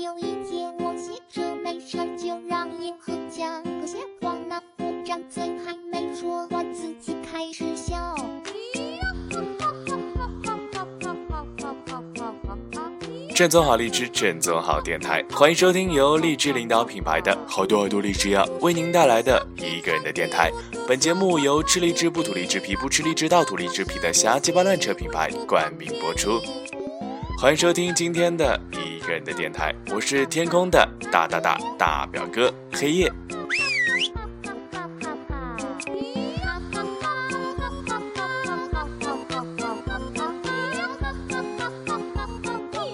有一天我写着没事就让银河讲个闲话，那副张嘴还没说完，自己开始笑。正宗好荔枝，正宗好电台，欢迎收听由荔枝领导品牌的好多好多荔枝呀为您带来的一个人的电台。本节目由吃荔枝不吐荔枝皮，不吃荔枝倒吐荔枝皮的瞎鸡巴乱扯品牌冠名播出。欢迎收听今天的一个人的电台，我是天空的大大大大表哥黑夜。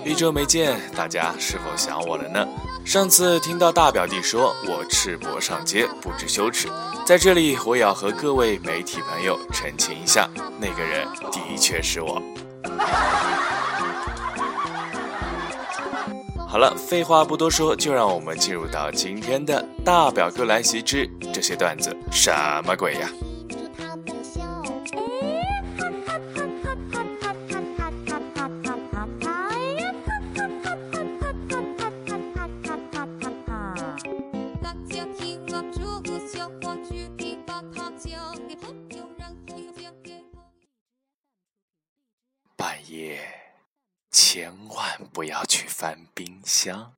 一周没见，大家是否想我了呢？上次听到大表弟说我赤膊上街，不知羞耻，在这里我也要和各位媒体朋友澄清一下，那个人的确是我。好了，废话不多说，就让我们进入到今天的大表哥来袭之这些段子什么鬼呀？半夜千万不要去翻冰箱。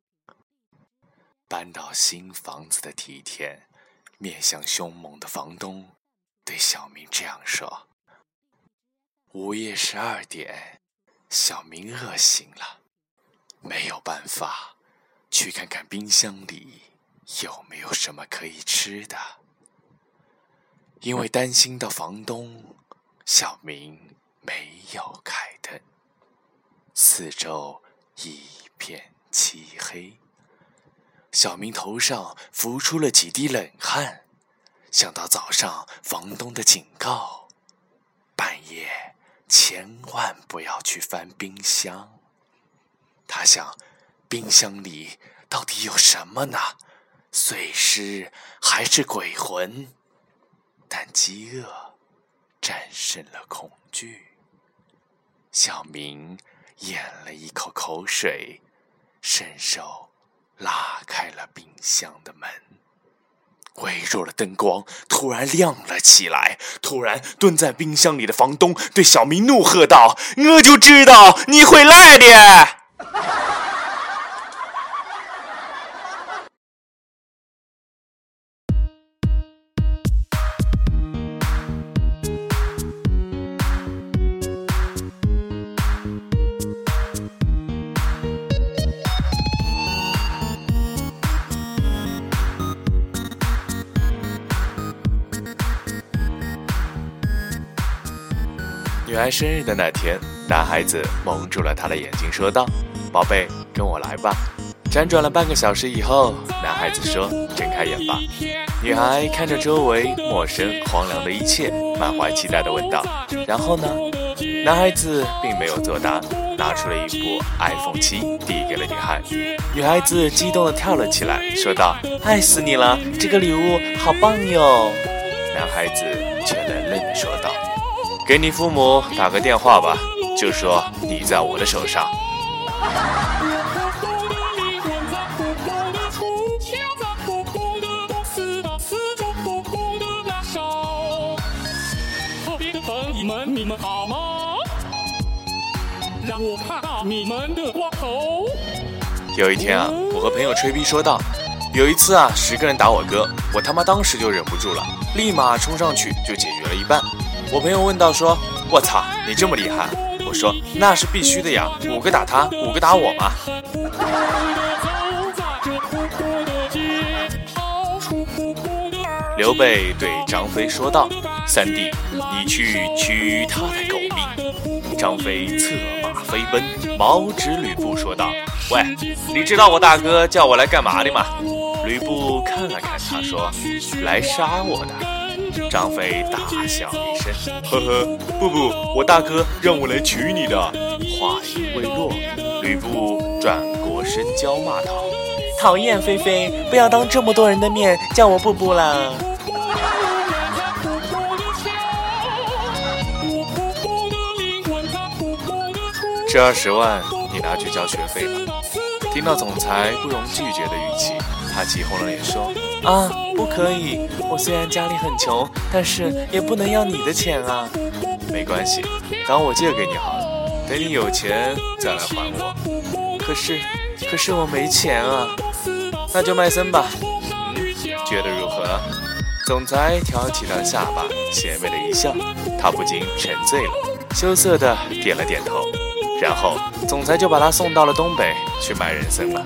搬到新房子的第一天，面向凶猛的房东对小明这样说：“午夜十二点，小明饿醒了，没有办法，去看看冰箱里有没有什么可以吃的。”因为担心到房东，小明。没有开灯，四周一片漆黑。小明头上浮出了几滴冷汗，想到早上房东的警告：半夜千万不要去翻冰箱。他想，冰箱里到底有什么呢？碎尸还是鬼魂？但饥饿战胜了恐惧。小明咽了一口口水，伸手拉开了冰箱的门。微弱的灯光突然亮了起来。突然，蹲在冰箱里的房东对小明怒喝道：“我就知道你会来的！”女儿生日的那天，男孩子蒙住了她的眼睛，说道：“宝贝，跟我来吧。”辗转了半个小时以后，男孩子说：“睁开眼吧。”女孩看着周围陌生荒凉的一切，满怀期待地问道：“然后呢？”男孩子并没有作答，拿出了一部 iPhone 七，递给了女孩。女孩子激动地跳了起来，说道：“爱死你了！这个礼物好棒哟！”男孩子却冷冷地说道。给你父母打个电话吧，就说你在我的手上。你们好吗？让我看看你们的光头。有一天啊，我和朋友吹逼说道：“有一次啊，十个人打我哥，我他妈当时就忍不住了，立马冲上去就解决了一半。”我朋友问到：“说，我操，你这么厉害？”我说：“那是必须的呀，五个打他，五个打我嘛。”刘备对张飞说道：“三弟，你去取他的狗命。”张飞策马飞奔。毛指吕布说道：“喂，你知道我大哥叫我来干嘛的吗？”吕布看了看他，说：“来杀我的。”张飞大笑一声，呵呵，不不，我大哥让我来娶你的。话音未落，吕布转过身娇骂道：“讨厌，菲菲，不要当这么多人的面叫我布布啦！”这二十万你拿去交学费吧。听到总裁不容拒绝的语气，他急红了脸说：“啊，不可以！我虽然家里很穷，但是也不能要你的钱啊。没关系，当我借给你好了，等你有钱再来还我。可是，可是我没钱啊，那就卖身吧。嗯，觉得如何？”总裁挑起他下巴，邪魅的一笑，他不禁沉醉了，羞涩的点了点头。然后，总裁就把他送到了东北去卖人参了。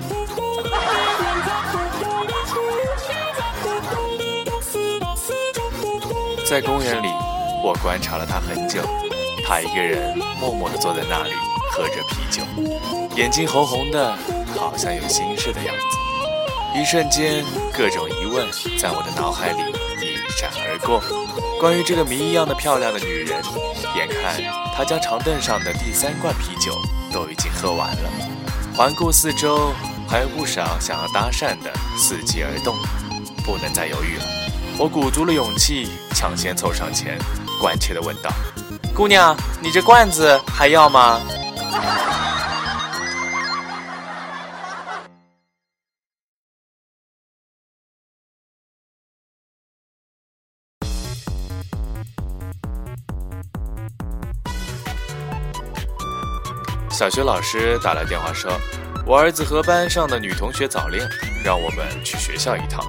在公园里，我观察了他很久。他一个人默默地坐在那里，喝着啤酒，眼睛红红的，好像有心事的样子。一瞬间，各种疑问在我的脑海里一闪而过。关于这个谜一样的漂亮的女人，眼看。他将长凳上的第三罐啤酒都已经喝完了，环顾四周，还有不少想要搭讪的伺机而动，不能再犹豫了。我鼓足了勇气，抢先凑上前，关切地问道：“姑娘，你这罐子还要吗？”小学老师打来电话说，我儿子和班上的女同学早恋，让我们去学校一趟。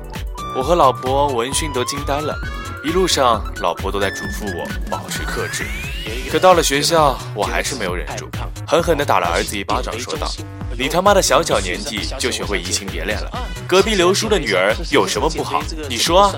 我和老婆闻讯都惊呆了，一路上老婆都在嘱咐我保持克制。可到了学校，我还是没有忍住，狠狠地打了儿子一巴掌，说道：“你他妈的小小年纪就学会移情别恋了？隔壁刘叔的女儿有什么不好？你说啊？”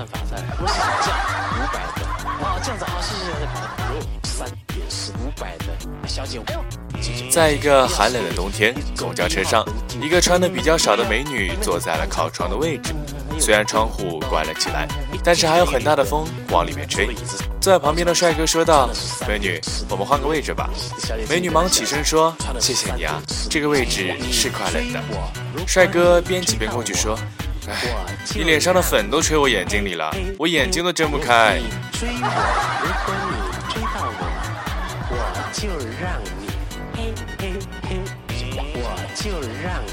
在一个寒冷的冬天，公交车上，一个穿的比较少的美女坐在了靠窗的位置。虽然窗户关了起来，但是还有很大的风往里面吹。坐在旁边的帅哥说道：“美女，我们换个位置吧。”美女忙起身说：“谢谢你啊，这个位置是快冷的。”帅哥边挤边过去说：“哎，你脸上的粉都吹我眼睛里了，我眼睛都睁不开。”追我，如果你追到我，我就让你嘿嘿。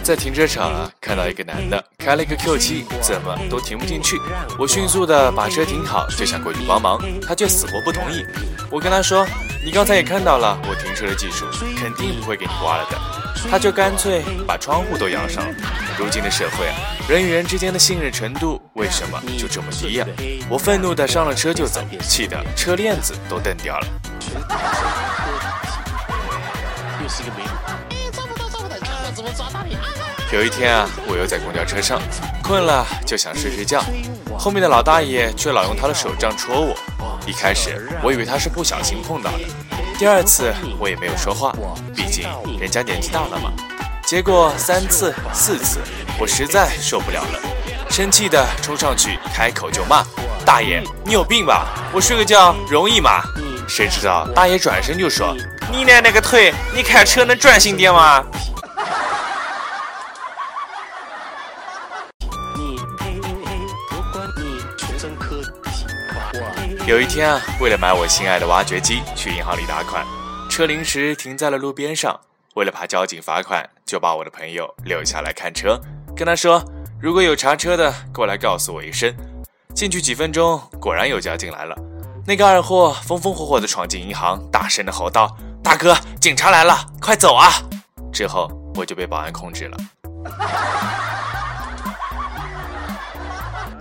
在停车场啊看到一个男的开了一个 Q7，怎么都停不进去。我迅速的把车停好，就想过去帮忙，他却死活不同意。我跟他说：“你刚才也看到了我停车的技术，肯定不会给你刮了的。”他就干脆把窗户都摇上了。如今的社会啊，人与人之间的信任程度为什么就这么低呀？我愤怒的上了车就走，气得车链子都蹬掉了。又是一个美女，抓到你！有一天啊，我又在公交车上，困了就想睡睡觉，后面的老大爷却老用他的手杖戳我。一开始我以为他是不小心碰到的，第二次我也没有说话，毕竟人家年纪大了嘛。结果三次四次，我实在受不了了，生气的冲上去开口就骂：“大爷，你有病吧？我睡个觉容易吗？”谁知道大爷转身就说。你奶奶个腿！你开车能专心点吗？有一天啊，为了买我心爱的挖掘机，去银行里打款，车临时停在了路边上。为了怕交警罚款，就把我的朋友留下来看车，跟他说：“如果有查车的，过来告诉我一声。”进去几分钟，果然有交警来了。那个二货风风火火的闯进银行，大声的吼道。大哥，警察来了，快走啊！之后我就被保安控制了。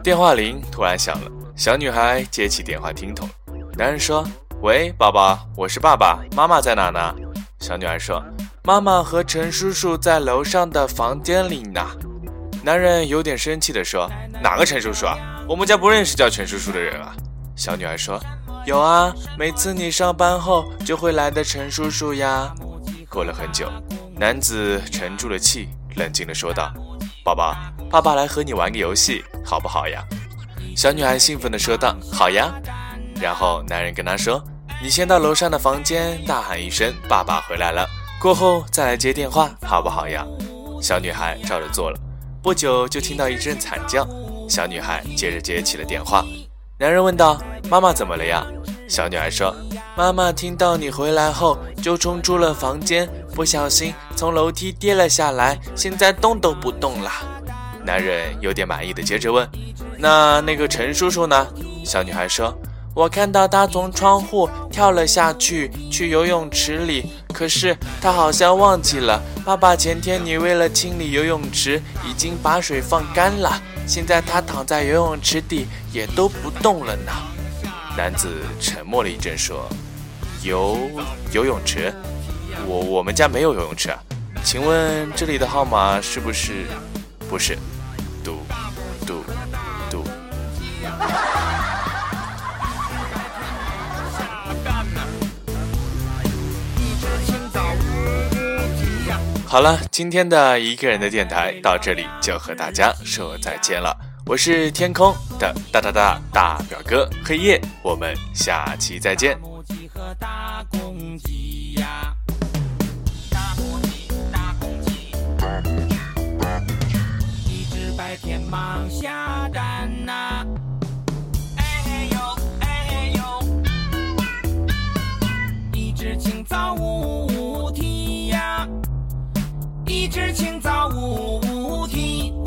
电话铃突然响了，小女孩接起电话听筒，男人说：“喂，宝宝，我是爸爸，妈妈在哪呢？”小女孩说：“妈妈和陈叔叔在楼上的房间里呢。”男人有点生气地说：“哪个陈叔叔啊？我们家不认识叫陈叔叔的人啊。”小女孩说。有啊，每次你上班后就会来的陈叔叔呀。过了很久，男子沉住了气，冷静地说道：“宝宝，爸爸来和你玩个游戏，好不好呀？”小女孩兴奋地说道：“好呀。”然后男人跟她说：“你先到楼上的房间大喊一声‘爸爸回来了’，过后再来接电话，好不好呀？”小女孩照着做了。不久就听到一阵惨叫，小女孩接着接起了电话。男人问道：“妈妈怎么了呀？”小女孩说：“妈妈听到你回来后，就冲出了房间，不小心从楼梯跌了下来，现在动都不动了。男人有点满意的接着问：“那那个陈叔叔呢？”小女孩说：“我看到他从窗户跳了下去，去游泳池里。可是他好像忘记了，爸爸前天你为了清理游泳池，已经把水放干了。现在他躺在游泳池底，也都不动了呢。”男子沉默了一阵，说：“游游泳池？我我们家没有游泳池啊。请问这里的号码是不是？不是。”嘟嘟好了，今天的一个人的电台到这里就和大家说再见了。我是天空的大大大大表哥黑夜，我们下期再见。一只白天忙下蛋呐。一只清早，我无啼。